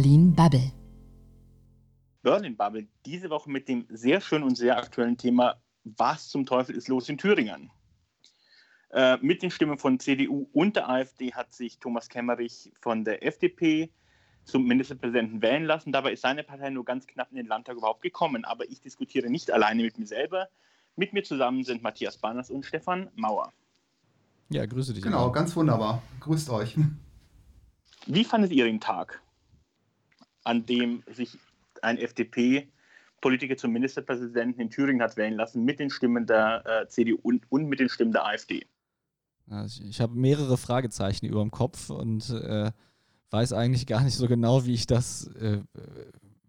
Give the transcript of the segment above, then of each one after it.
Berlin Bubble. Berlin Bubble, diese Woche mit dem sehr schönen und sehr aktuellen Thema, was zum Teufel ist los in Thüringen? Äh, mit den Stimmen von CDU und der AfD hat sich Thomas Kemmerich von der FDP zum Ministerpräsidenten wählen lassen. Dabei ist seine Partei nur ganz knapp in den Landtag überhaupt gekommen. Aber ich diskutiere nicht alleine mit mir selber. Mit mir zusammen sind Matthias Banners und Stefan Mauer. Ja, grüße dich. Genau, ganz wunderbar. Grüßt euch. Wie fandet ihr den Tag, an dem sich ein FDP-Politiker zum Ministerpräsidenten in Thüringen hat wählen lassen mit den Stimmen der äh, CDU und, und, mit den Stimmen der AfD? Also ich, habe mehrere Fragezeichen über dem Kopf und äh, weiß eigentlich gar nicht so genau, wie ich das äh,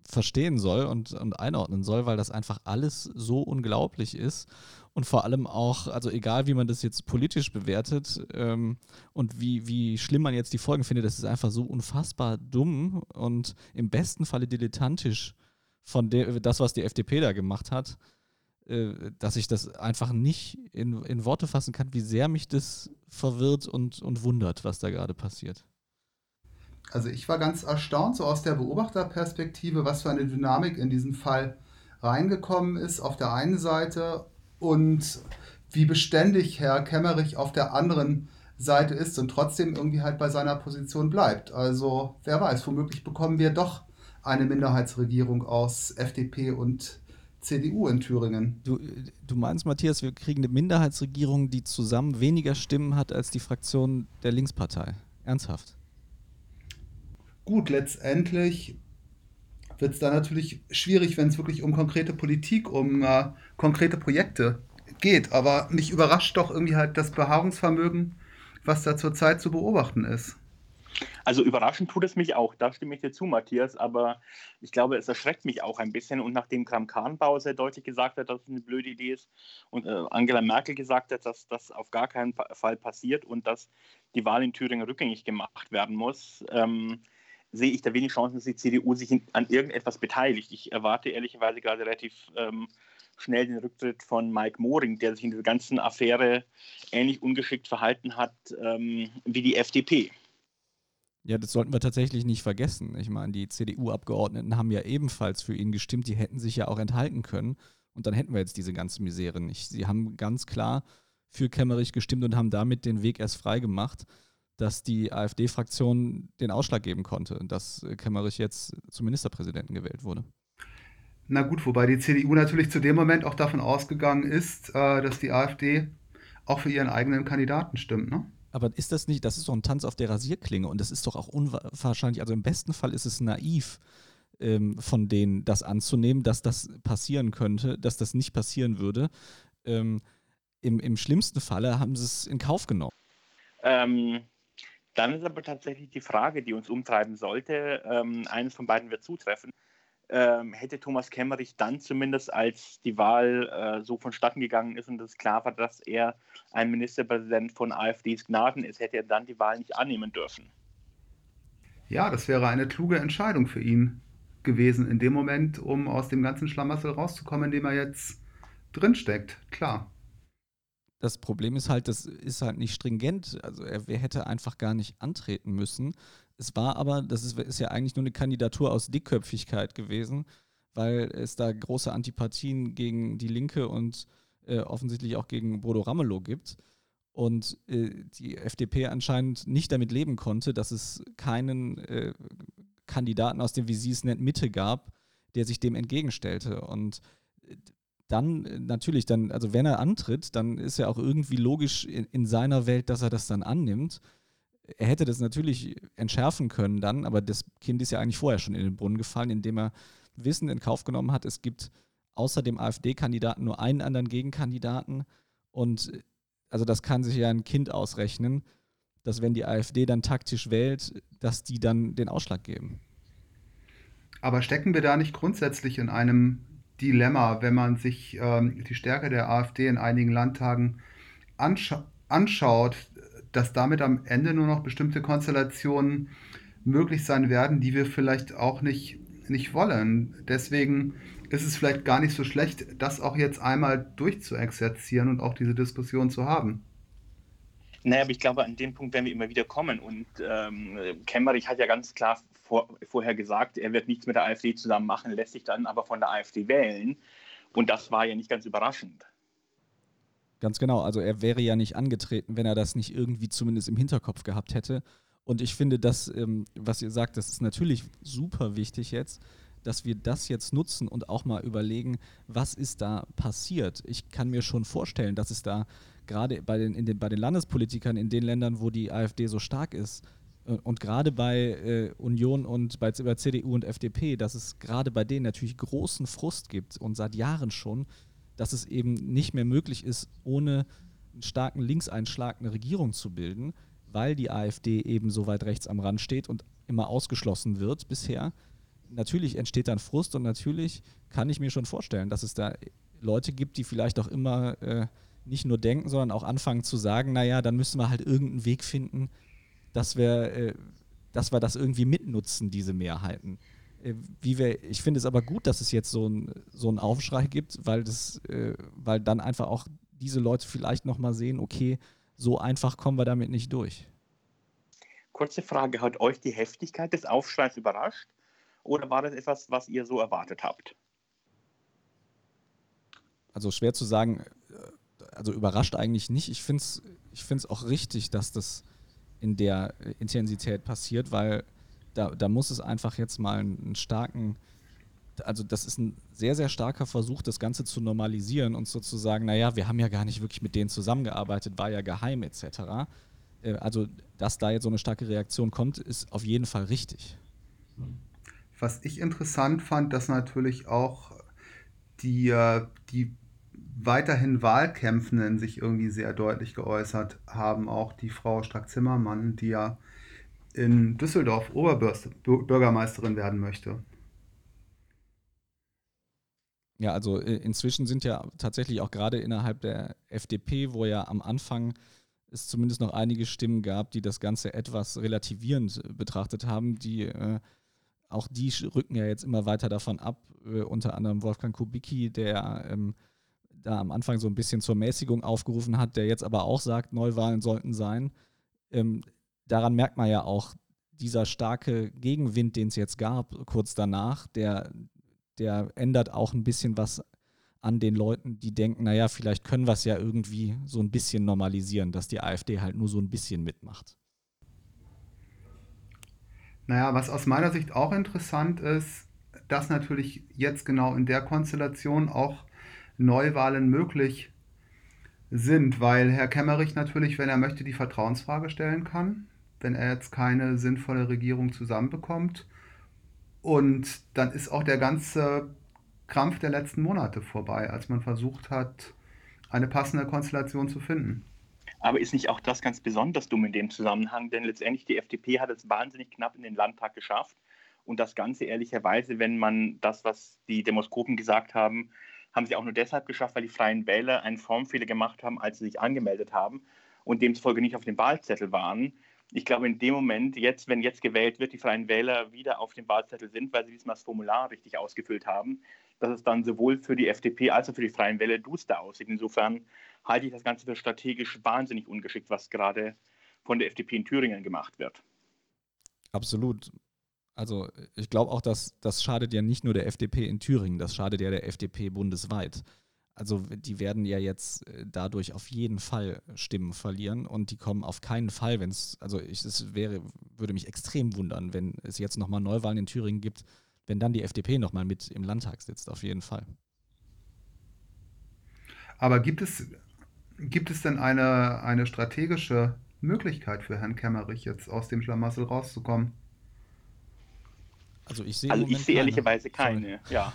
verstehen soll und, und einordnen soll, weil das einfach alles so unglaublich ist und vor allem auch, also egal wie man das jetzt politisch bewertet ähm, und wie, wie schlimm man jetzt die Folgen findet, das ist einfach so unfassbar dumm und im besten Falle dilettantisch von de, das, was die FDP da gemacht hat, äh, dass ich das einfach nicht in, in Worte fassen kann, wie sehr mich das verwirrt und, und wundert, was da gerade passiert. Also ich war ganz erstaunt, so aus der Beobachterperspektive, was für eine Dynamik in diesen Fall reingekommen ist. Auf der einen Seite und wie beständig Herr Kemmerich auf der anderen Seite ist und trotzdem irgendwie halt bei seiner Position bleibt. Also wer weiß, womöglich bekommen wir doch eine Minderheitsregierung aus FDP und CDU in Thüringen. Du, du meinst, Matthias, wir kriegen eine Minderheitsregierung, die zusammen weniger Stimmen hat als die Fraktion der Linkspartei. Ernsthaft? Gut, letztendlich wird es dann natürlich schwierig, wenn es wirklich um konkrete Politik, um äh, konkrete Projekte geht. Aber mich überrascht doch irgendwie halt das Beharrungsvermögen, was da zurzeit zu beobachten ist. Also überraschend tut es mich auch, da stimme ich dir zu, Matthias, aber ich glaube, es erschreckt mich auch ein bisschen. Und nachdem Kram Kahnbauer sehr deutlich gesagt hat, dass es eine blöde Idee ist und äh, Angela Merkel gesagt hat, dass das auf gar keinen Fall passiert und dass die Wahl in Thüringen rückgängig gemacht werden muss, ähm, sehe ich da wenig Chancen, dass die CDU sich an irgendetwas beteiligt. Ich erwarte ehrlicherweise gerade relativ ähm, schnell den Rücktritt von Mike Moring, der sich in dieser ganzen Affäre ähnlich ungeschickt verhalten hat ähm, wie die FDP. Ja, das sollten wir tatsächlich nicht vergessen. Ich meine, die CDU-Abgeordneten haben ja ebenfalls für ihn gestimmt, die hätten sich ja auch enthalten können. Und dann hätten wir jetzt diese ganze Misere nicht. Sie haben ganz klar für Kemmerich gestimmt und haben damit den Weg erst frei gemacht dass die AfD-Fraktion den Ausschlag geben konnte, dass Kemmerich jetzt zum Ministerpräsidenten gewählt wurde. Na gut, wobei die CDU natürlich zu dem Moment auch davon ausgegangen ist, äh, dass die AfD auch für ihren eigenen Kandidaten stimmt, ne? Aber ist das nicht, das ist doch ein Tanz auf der Rasierklinge und das ist doch auch unwahrscheinlich, also im besten Fall ist es naiv ähm, von denen, das anzunehmen, dass das passieren könnte, dass das nicht passieren würde. Ähm, im, Im schlimmsten Falle haben sie es in Kauf genommen. Ähm, dann ist aber tatsächlich die Frage, die uns umtreiben sollte, ähm, eines von beiden wird zutreffen. Ähm, hätte Thomas Kemmerich dann zumindest, als die Wahl äh, so vonstatten gegangen ist und es klar war, dass er ein Ministerpräsident von AfDs Gnaden ist, hätte er dann die Wahl nicht annehmen dürfen? Ja, das wäre eine kluge Entscheidung für ihn gewesen in dem Moment, um aus dem ganzen Schlamassel rauszukommen, in dem er jetzt drinsteckt. Klar. Das Problem ist halt, das ist halt nicht stringent. Also er, er hätte einfach gar nicht antreten müssen. Es war aber, das ist, ist ja eigentlich nur eine Kandidatur aus Dickköpfigkeit gewesen, weil es da große Antipathien gegen die Linke und äh, offensichtlich auch gegen Bodo Ramelow gibt. Und äh, die FDP anscheinend nicht damit leben konnte, dass es keinen äh, Kandidaten aus dem, wie sie es nennt, Mitte gab, der sich dem entgegenstellte. Und dann äh, natürlich, dann, also wenn er antritt, dann ist ja auch irgendwie logisch in, in, seiner Welt, dass er das dann annimmt. Er hätte das natürlich entschärfen können dann, aber das Kind ist ja eigentlich vorher schon in den Brunnen gefallen, indem er Wissen in Kauf genommen hat, es gibt außer dem AfD-Kandidaten nur einen anderen Gegenkandidaten und also das kann sich ja ein Kind ausrechnen, dass wenn die AfD dann taktisch wählt, dass die dann den Ausschlag geben. Aber stecken wir da nicht grundsätzlich in einem Dilemma, wenn man sich ähm, die Stärke der AfD in einigen Landtagen anscha anschaut, dass damit am Ende nur noch bestimmte Konstellationen möglich sein werden, die wir vielleicht auch nicht, nicht wollen. Deswegen ist es vielleicht gar nicht so schlecht, das auch jetzt einmal durchzuexerzieren und auch diese Diskussion zu haben. Naja, aber ich glaube, an dem Punkt werden wir immer wieder kommen. Und ähm, Kemmerich hat ja ganz klar vor, vorher gesagt, er wird nichts mit der AfD zusammen machen, lässt sich dann aber von der AfD wählen. Und das war ja nicht ganz überraschend. Ganz genau. Also er wäre ja nicht angetreten, wenn er das nicht irgendwie zumindest im Hinterkopf gehabt hätte. Und ich finde, das, ähm, was ihr sagt, das ist natürlich super wichtig jetzt, dass wir das jetzt nutzen und auch mal überlegen, was ist da passiert. Ich kann mir schon vorstellen, dass es da gerade bei den, den, bei den Landespolitikern in den Ländern, wo die AfD so stark ist, und gerade bei äh, Union und bei, bei, CDU und FDP, dass es gerade bei denen natürlich großen Frust gibt und seit Jahren schon, dass es eben nicht mehr möglich ist, ohne einen starken Linkseinschlag eine Regierung zu bilden, weil die AfD eben so weit rechts am Rand steht und immer ausgeschlossen wird bisher. Natürlich entsteht dann Frust und natürlich kann ich mir schon vorstellen, dass es da Leute gibt, die vielleicht auch immer äh, nicht nur denken, sondern auch anfangen zu sagen, naja, dann müssen wir halt irgendeinen Weg finden, dass wir, äh, dass wir das irgendwie mitnutzen, diese Mehrheiten. Äh, wie wir, ich finde es aber gut, dass es jetzt so, ein, so einen Aufschrei gibt, weil, das, äh, weil dann einfach auch diese Leute vielleicht nochmal sehen, okay, so einfach kommen wir damit nicht durch. Kurze Frage, hat euch die Heftigkeit des Aufschreis überrascht oder war das etwas, was ihr so erwartet habt? Also schwer zu sagen, also überrascht eigentlich nicht. Ich finde es ich find's auch richtig, dass das in der Intensität passiert, weil da, da muss es einfach jetzt mal einen starken, also das ist ein sehr, sehr starker Versuch, das Ganze zu normalisieren und sozusagen, naja, wir haben ja gar nicht wirklich mit denen zusammengearbeitet, war ja geheim etc. Äh, also, dass da jetzt so eine starke Reaktion kommt, ist auf jeden Fall richtig. Was ich interessant fand, dass natürlich auch die, äh, die weiterhin Wahlkämpfenden sich irgendwie sehr deutlich geäußert haben. Auch die Frau Strack-Zimmermann, die ja in Düsseldorf Oberbürgermeisterin werden möchte. Ja, also äh, inzwischen sind ja tatsächlich auch gerade innerhalb der FDP, wo ja am Anfang es zumindest noch einige Stimmen gab, die das Ganze etwas relativierend betrachtet haben, die äh, auch die rücken ja jetzt immer weiter davon ab, äh, unter anderem Wolfgang Kubicki, der ähm, da am Anfang so ein bisschen zur Mäßigung aufgerufen hat, der jetzt aber auch sagt, Neuwahlen sollten sein. Ähm, daran merkt man ja auch, dieser starke Gegenwind, den es jetzt gab, kurz danach, der, der ändert auch ein bisschen was an den Leuten, die denken, naja, vielleicht können wir es ja irgendwie so ein bisschen normalisieren, dass die AfD halt nur so ein bisschen mitmacht. Naja, was aus meiner Sicht auch interessant ist, dass natürlich jetzt genau in der Konstellation auch Neuwahlen möglich sind, weil Herr Kemmerich natürlich, wenn er möchte, die Vertrauensfrage stellen kann, wenn er jetzt keine sinnvolle Regierung zusammenbekommt. Und dann ist auch der ganze Krampf der letzten Monate vorbei, als man versucht hat, eine passende Konstellation zu finden. Aber ist nicht auch das ganz besonders dumm in dem Zusammenhang? Denn letztendlich die FDP hat es wahnsinnig knapp in den Landtag geschafft. Und das Ganze ehrlicherweise, wenn man das, was die Demoskopen gesagt haben, haben sie auch nur deshalb geschafft, weil die Freien Wähler einen Formfehler gemacht haben, als sie sich angemeldet haben und demzufolge nicht auf dem Wahlzettel waren. Ich glaube, in dem Moment, jetzt, wenn jetzt gewählt wird, die Freien Wähler wieder auf dem Wahlzettel sind, weil sie diesmal das Formular richtig ausgefüllt haben, dass es dann sowohl für die FDP als auch für die Freien Wähler duster aussieht. Insofern halte ich das Ganze für strategisch wahnsinnig ungeschickt, was gerade von der FDP in Thüringen gemacht wird. Absolut. Also ich glaube auch, dass das schadet ja nicht nur der FDP in Thüringen, das schadet ja der FDP bundesweit. Also die werden ja jetzt äh, dadurch auf jeden Fall Stimmen verlieren und die kommen auf keinen Fall, wenn es, also ich, es wäre, würde mich extrem wundern, wenn es jetzt nochmal Neuwahlen in Thüringen gibt, wenn dann die FDP nochmal mit im Landtag sitzt, auf jeden Fall. Aber gibt es, gibt es denn eine, eine strategische Möglichkeit für Herrn Kemmerich, jetzt aus dem Schlamassel rauszukommen? Also ich sehe also ich sehe ehrlicherweise keine, Sorry. ja.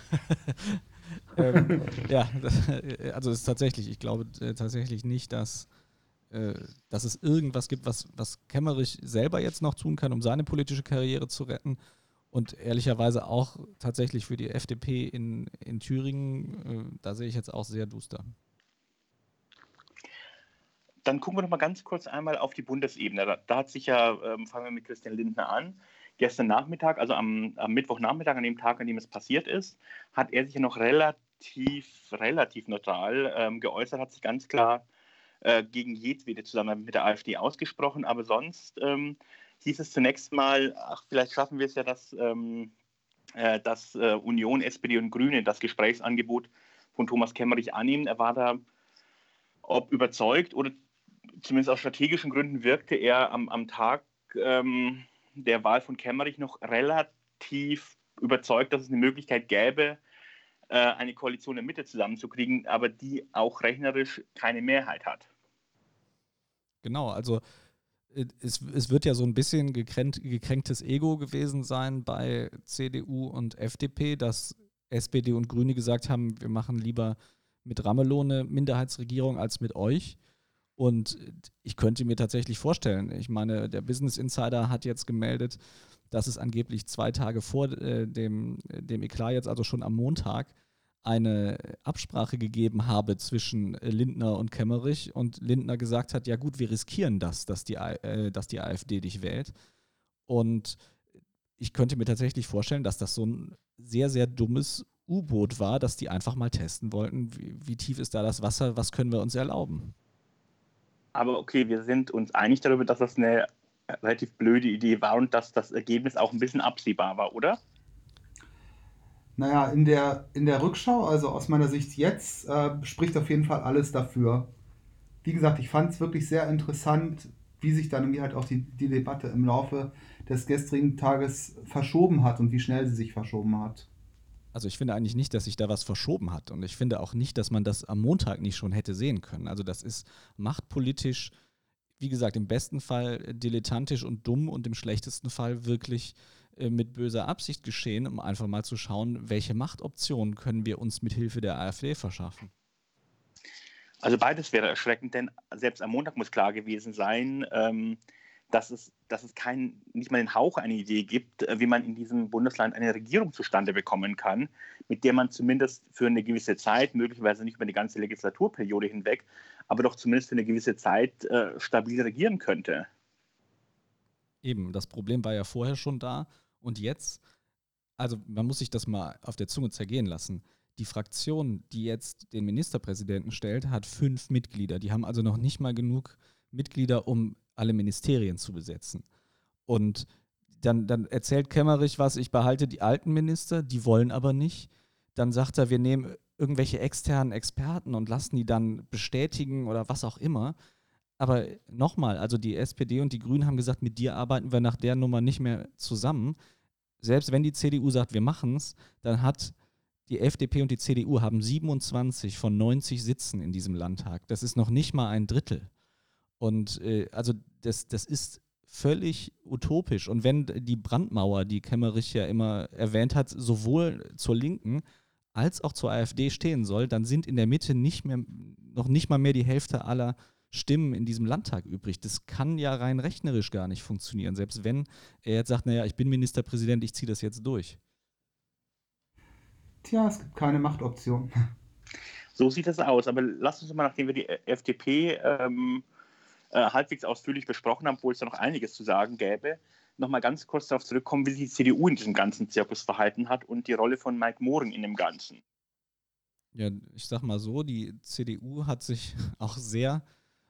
ähm, ja, das, also es ist tatsächlich, ich glaube äh, tatsächlich nicht, dass, äh, dass es irgendwas gibt, was, was Kemmerich selber jetzt noch tun kann, um seine politische Karriere zu retten. Und ehrlicherweise auch tatsächlich für die FDP in, in Thüringen, äh, da sehe ich jetzt auch sehr duster. Dann gucken wir noch mal ganz kurz einmal auf die Bundesebene. Da, da hat sich ja, ähm, fangen wir mit Christian Lindner an, gestern Nachmittag, also am, am Mittwochnachmittag, an dem Tag, an dem es passiert ist, hat er sich ja noch relativ, relativ neutral ähm, geäußert, hat sich ganz klar äh, gegen jedwede Zusammenarbeit mit der AfD ausgesprochen. Aber sonst ähm, hieß es zunächst mal, ach, vielleicht schaffen wir es ja, dass, ähm, äh, dass äh, Union, SPD und Grüne das Gesprächsangebot von Thomas Kemmerich annehmen. Er war da, ob überzeugt oder zumindest aus strategischen Gründen wirkte er am, am Tag ähm, der Wahl von Kemmerich noch relativ überzeugt, dass es eine Möglichkeit gäbe, äh, eine Koalition in der Mitte zusammenzukriegen, aber die auch rechnerisch keine Mehrheit hat. Genau, also äh, es, es wird ja so ein bisschen gekränkt, gekränktes Ego gewesen sein bei CDU und FDP, dass SPD und Grüne gesagt haben, wir machen lieber mit Ramelow eine Minderheitsregierung als mit euch. Und ich könnte mir tatsächlich vorstellen, ich meine, der Business Insider hat jetzt gemeldet, dass es angeblich zwei Tage vor äh, dem, dem Eklat, jetzt also schon am Montag, eine Absprache gegeben habe zwischen Lindner und Kemmerich und Lindner gesagt hat, ja gut, wir riskieren das, dass die, äh, dass die AfD dich wählt. Und ich könnte mir tatsächlich vorstellen, dass das so ein sehr, sehr dummes U-Boot war, dass die einfach mal testen wollten, wie, wie tief ist da das Wasser, was können wir uns erlauben. Aber okay, wir sind uns einig darüber, dass das eine relativ blöde Idee war und dass das Ergebnis auch ein bisschen absehbar war, oder? Naja, in der, in der Rückschau, also aus meiner Sicht jetzt, äh, spricht auf jeden Fall alles dafür. Wie gesagt, ich fand es wirklich sehr interessant, wie sich dann irgendwie halt auch die, die Debatte im Laufe des gestrigen Tages verschoben hat und wie schnell sie sich verschoben hat. Also ich finde eigentlich nicht, dass sich da was verschoben hat. Und ich finde auch nicht, dass man das am Montag nicht schon hätte sehen können. Also das ist machtpolitisch, wie gesagt, im besten Fall dilettantisch und dumm und im schlechtesten Fall wirklich äh, mit böser Absicht geschehen, um einfach mal zu schauen, welche Machtoptionen können wir uns mit Hilfe der AfD verschaffen. Also beides wäre erschreckend, denn selbst am Montag muss klar gewesen sein, ähm, dass es, dass es kein, nicht mal den Hauch eine Idee gibt, äh, wie man in diesem Bundesland eine Regierung zustande bekommen kann, mit der man zumindest für eine gewisse Zeit, möglicherweise nicht über die ganze Legislaturperiode hinweg, aber doch zumindest für eine gewisse Zeit äh, stabil regieren könnte. Eben, das Problem war ja vorher schon da und jetzt, also man muss sich das mal auf der Zunge zergehen lassen. Die Fraktion, die jetzt den Ministerpräsidenten stellt, hat fünf Mitglieder. Die haben also noch nicht mal genug Mitglieder, um alle Ministerien zu besetzen. Und dann, dann erzählt Kemmerich was, ich behalte die alten Minister, die wollen aber nicht. Dann sagt er, wir nehmen irgendwelche externen Experten und lassen die dann bestätigen oder was auch immer. Aber nochmal, also die SPD und die Grünen haben gesagt, mit dir arbeiten wir nach der Nummer nicht mehr zusammen. Selbst wenn die CDU sagt, wir machen es, dann hat die FDP und die CDU haben 27 von 90 Sitzen in diesem Landtag. Das ist noch nicht mal ein Drittel. Und äh, also das, das ist völlig utopisch. Und wenn die Brandmauer, die Kemmerich ja immer erwähnt hat, sowohl zur Linken als auch zur AfD stehen soll, dann sind in der Mitte nicht mehr, noch nicht mal mehr die Hälfte aller Stimmen in diesem Landtag übrig. Das kann ja rein rechnerisch gar nicht funktionieren, selbst wenn er jetzt sagt, naja, ich bin Ministerpräsident, ich ziehe das jetzt durch. Tja, es gibt keine Machtoption. So sieht das aus. Aber lass uns mal, nachdem wir die FDP ähm, äh, halbwegs ausführlich besprochen haben, obwohl es da noch einiges zu sagen gäbe, nochmal ganz kurz darauf zurückkommen, wie sich die CDU in diesem ganzen Zirkus verhalten hat und die Rolle von Mike Mohren in dem Ganzen. Ja, ich sag mal so, die CDU hat sich auch sehr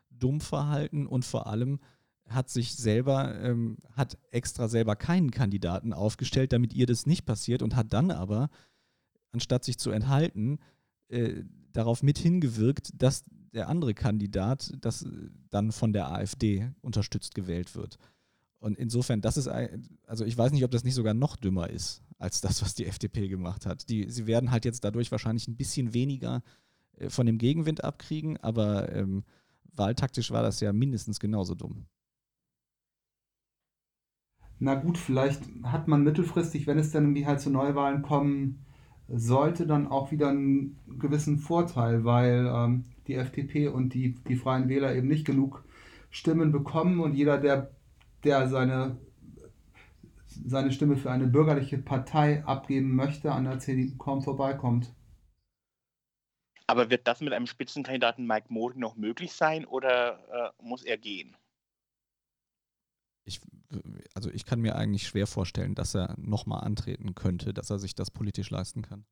dumm verhalten und vor allem hat sich selber, ähm, hat extra selber keinen Kandidaten aufgestellt, damit ihr das nicht passiert und hat dann aber, anstatt sich zu enthalten, äh, darauf mit hingewirkt, dass der andere Kandidat, das dann von der AfD unterstützt gewählt wird. Und insofern, das ist, also ich weiß nicht, ob das nicht sogar noch dümmer ist, als das, was die FDP gemacht hat. Die, sie werden halt jetzt dadurch wahrscheinlich ein bisschen weniger äh, von dem Gegenwind abkriegen, aber ähm, wahltaktisch war das ja mindestens genauso dumm. Na gut, vielleicht hat man mittelfristig, wenn es dann irgendwie halt zu Neuwahlen kommen sollte, dann auch wieder einen gewissen Vorteil, weil ähm, die FDP und die, die Freien Wähler eben nicht genug Stimmen bekommen und jeder, der, der seine, seine Stimme für eine bürgerliche Partei abgeben möchte, an der CDU kaum vorbeikommt. Aber wird das mit einem Spitzenkandidaten Mike Mohren noch möglich sein oder äh, muss er gehen? Ich, also ich kann mir eigentlich schwer vorstellen, dass er nochmal antreten könnte, dass er sich das politisch leisten kann.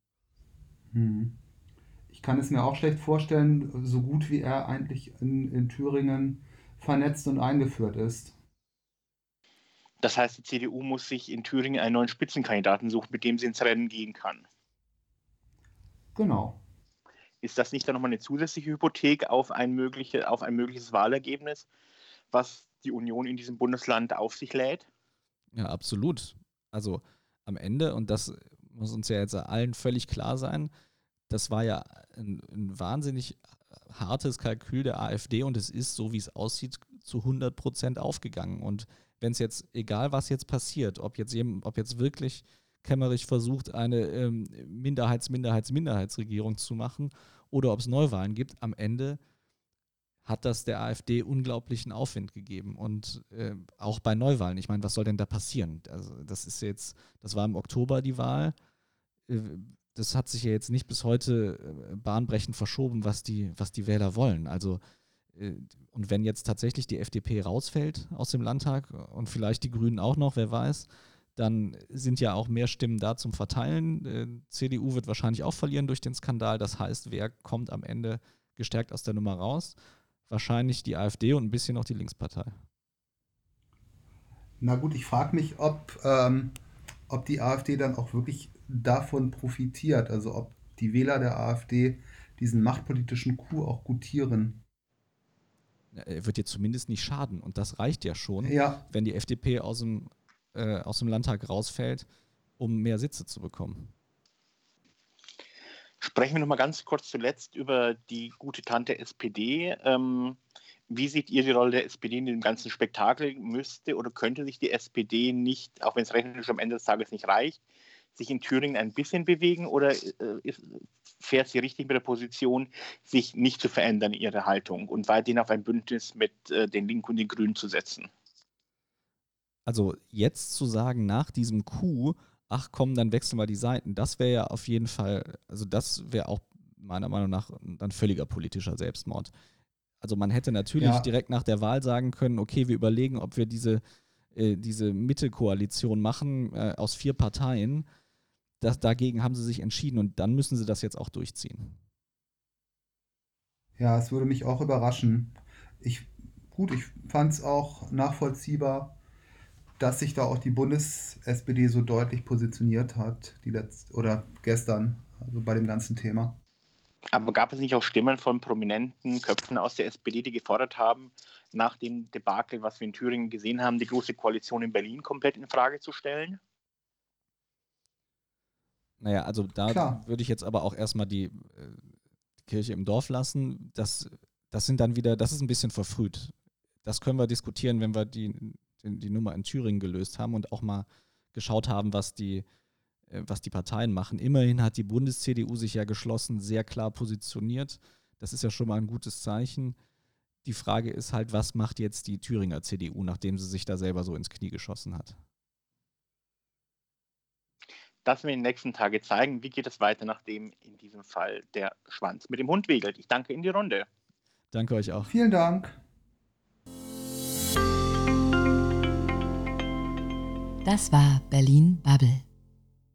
Hm kann es mir auch schlecht vorstellen, so gut wie er eigentlich in, in Thüringen vernetzt und eingeführt ist. Das heißt, die CDU muss sich in Thüringen einen neuen Spitzenkandidaten suchen, mit dem sie ins Rennen gehen kann. Genau. Ist das nicht dann nochmal eine zusätzliche Hypothek auf ein, mögliche, auf ein mögliches Wahlergebnis, was die Union in diesem Bundesland auf sich lädt? Ja, absolut. Also am Ende, und das muss uns ja jetzt allen völlig klar sein, das war ja ein, ein wahnsinnig hartes Kalkül der AfD und es ist, so wie es aussieht, zu 100 Prozent aufgegangen. Und wenn es jetzt, egal was jetzt passiert, ob jetzt, ob jetzt wirklich Kemmerich versucht, eine ähm, Minderheits-Minderheits-Minderheitsregierung zu machen oder ob es Neuwahlen gibt, am Ende hat das der AfD unglaublichen Aufwind gegeben. Und äh, auch bei Neuwahlen, ich meine, was soll denn da passieren? Also, das ist jetzt, das war im Oktober die Wahl. Äh, das hat sich ja jetzt nicht bis heute äh, bahnbrechend verschoben, was die, was die Wähler wollen. Also, äh, und wenn jetzt tatsächlich die FDP rausfällt aus dem Landtag und vielleicht die Grünen auch noch, wer weiß, dann sind ja auch mehr Stimmen da zum Verteilen. Äh, CDU wird wahrscheinlich auch verlieren durch den Skandal. Das heißt, wer kommt am Ende gestärkt aus der Nummer raus? Wahrscheinlich die AfD und ein bisschen noch die Linkspartei. Na gut, ich frage mich, ob, ähm, ob die AfD dann auch wirklich davon profitiert. Also ob die Wähler der AfD diesen machtpolitischen Coup auch gutieren. Er wird jetzt zumindest nicht schaden. Und das reicht ja schon, ja. wenn die FDP aus dem, äh, aus dem Landtag rausfällt, um mehr Sitze zu bekommen. Sprechen wir noch mal ganz kurz zuletzt über die gute Tante SPD. Ähm, wie seht ihr die Rolle der SPD in dem ganzen Spektakel? Müsste oder könnte sich die SPD nicht, auch wenn es rechnerisch am Ende des Tages nicht reicht, sich in Thüringen ein bisschen bewegen oder äh, fährt sie richtig mit der Position, sich nicht zu verändern, ihre Haltung und weiterhin auf ein Bündnis mit äh, den Linken und den Grünen zu setzen? Also jetzt zu sagen, nach diesem Coup, ach komm, dann wechseln wir die Seiten, das wäre ja auf jeden Fall, also das wäre auch meiner Meinung nach dann völliger politischer Selbstmord. Also man hätte natürlich ja. direkt nach der Wahl sagen können, okay, wir überlegen, ob wir diese, äh, diese Mitte-Koalition machen äh, aus vier Parteien das, dagegen haben sie sich entschieden und dann müssen sie das jetzt auch durchziehen. Ja, es würde mich auch überraschen. Ich, gut, ich fand es auch nachvollziehbar, dass sich da auch die Bundes-SPD so deutlich positioniert hat, die letzt oder gestern, also bei dem ganzen Thema. Aber gab es nicht auch Stimmen von prominenten Köpfen aus der SPD, die gefordert haben, nach dem Debakel, was wir in Thüringen gesehen haben, die große Koalition in Berlin komplett in Frage zu stellen? Naja, also da würde ich jetzt aber auch erstmal die, äh, die Kirche im Dorf lassen. Das, das sind dann wieder, das ist ein bisschen verfrüht. Das können wir diskutieren, wenn wir die, die, die Nummer in Thüringen gelöst haben und auch mal geschaut haben, was die, äh, was die Parteien machen. Immerhin hat die Bundes-CDU sich ja geschlossen, sehr klar positioniert. Das ist ja schon mal ein gutes Zeichen. Die Frage ist halt, was macht jetzt die Thüringer CDU, nachdem sie sich da selber so ins Knie geschossen hat? Das wir in den nächsten Tagen zeigen, wie geht es weiter, nachdem in diesem Fall der Schwanz mit dem Hund wegelt. Ich danke in die Runde. Danke euch auch. Vielen Dank. Das war Berlin Bubble.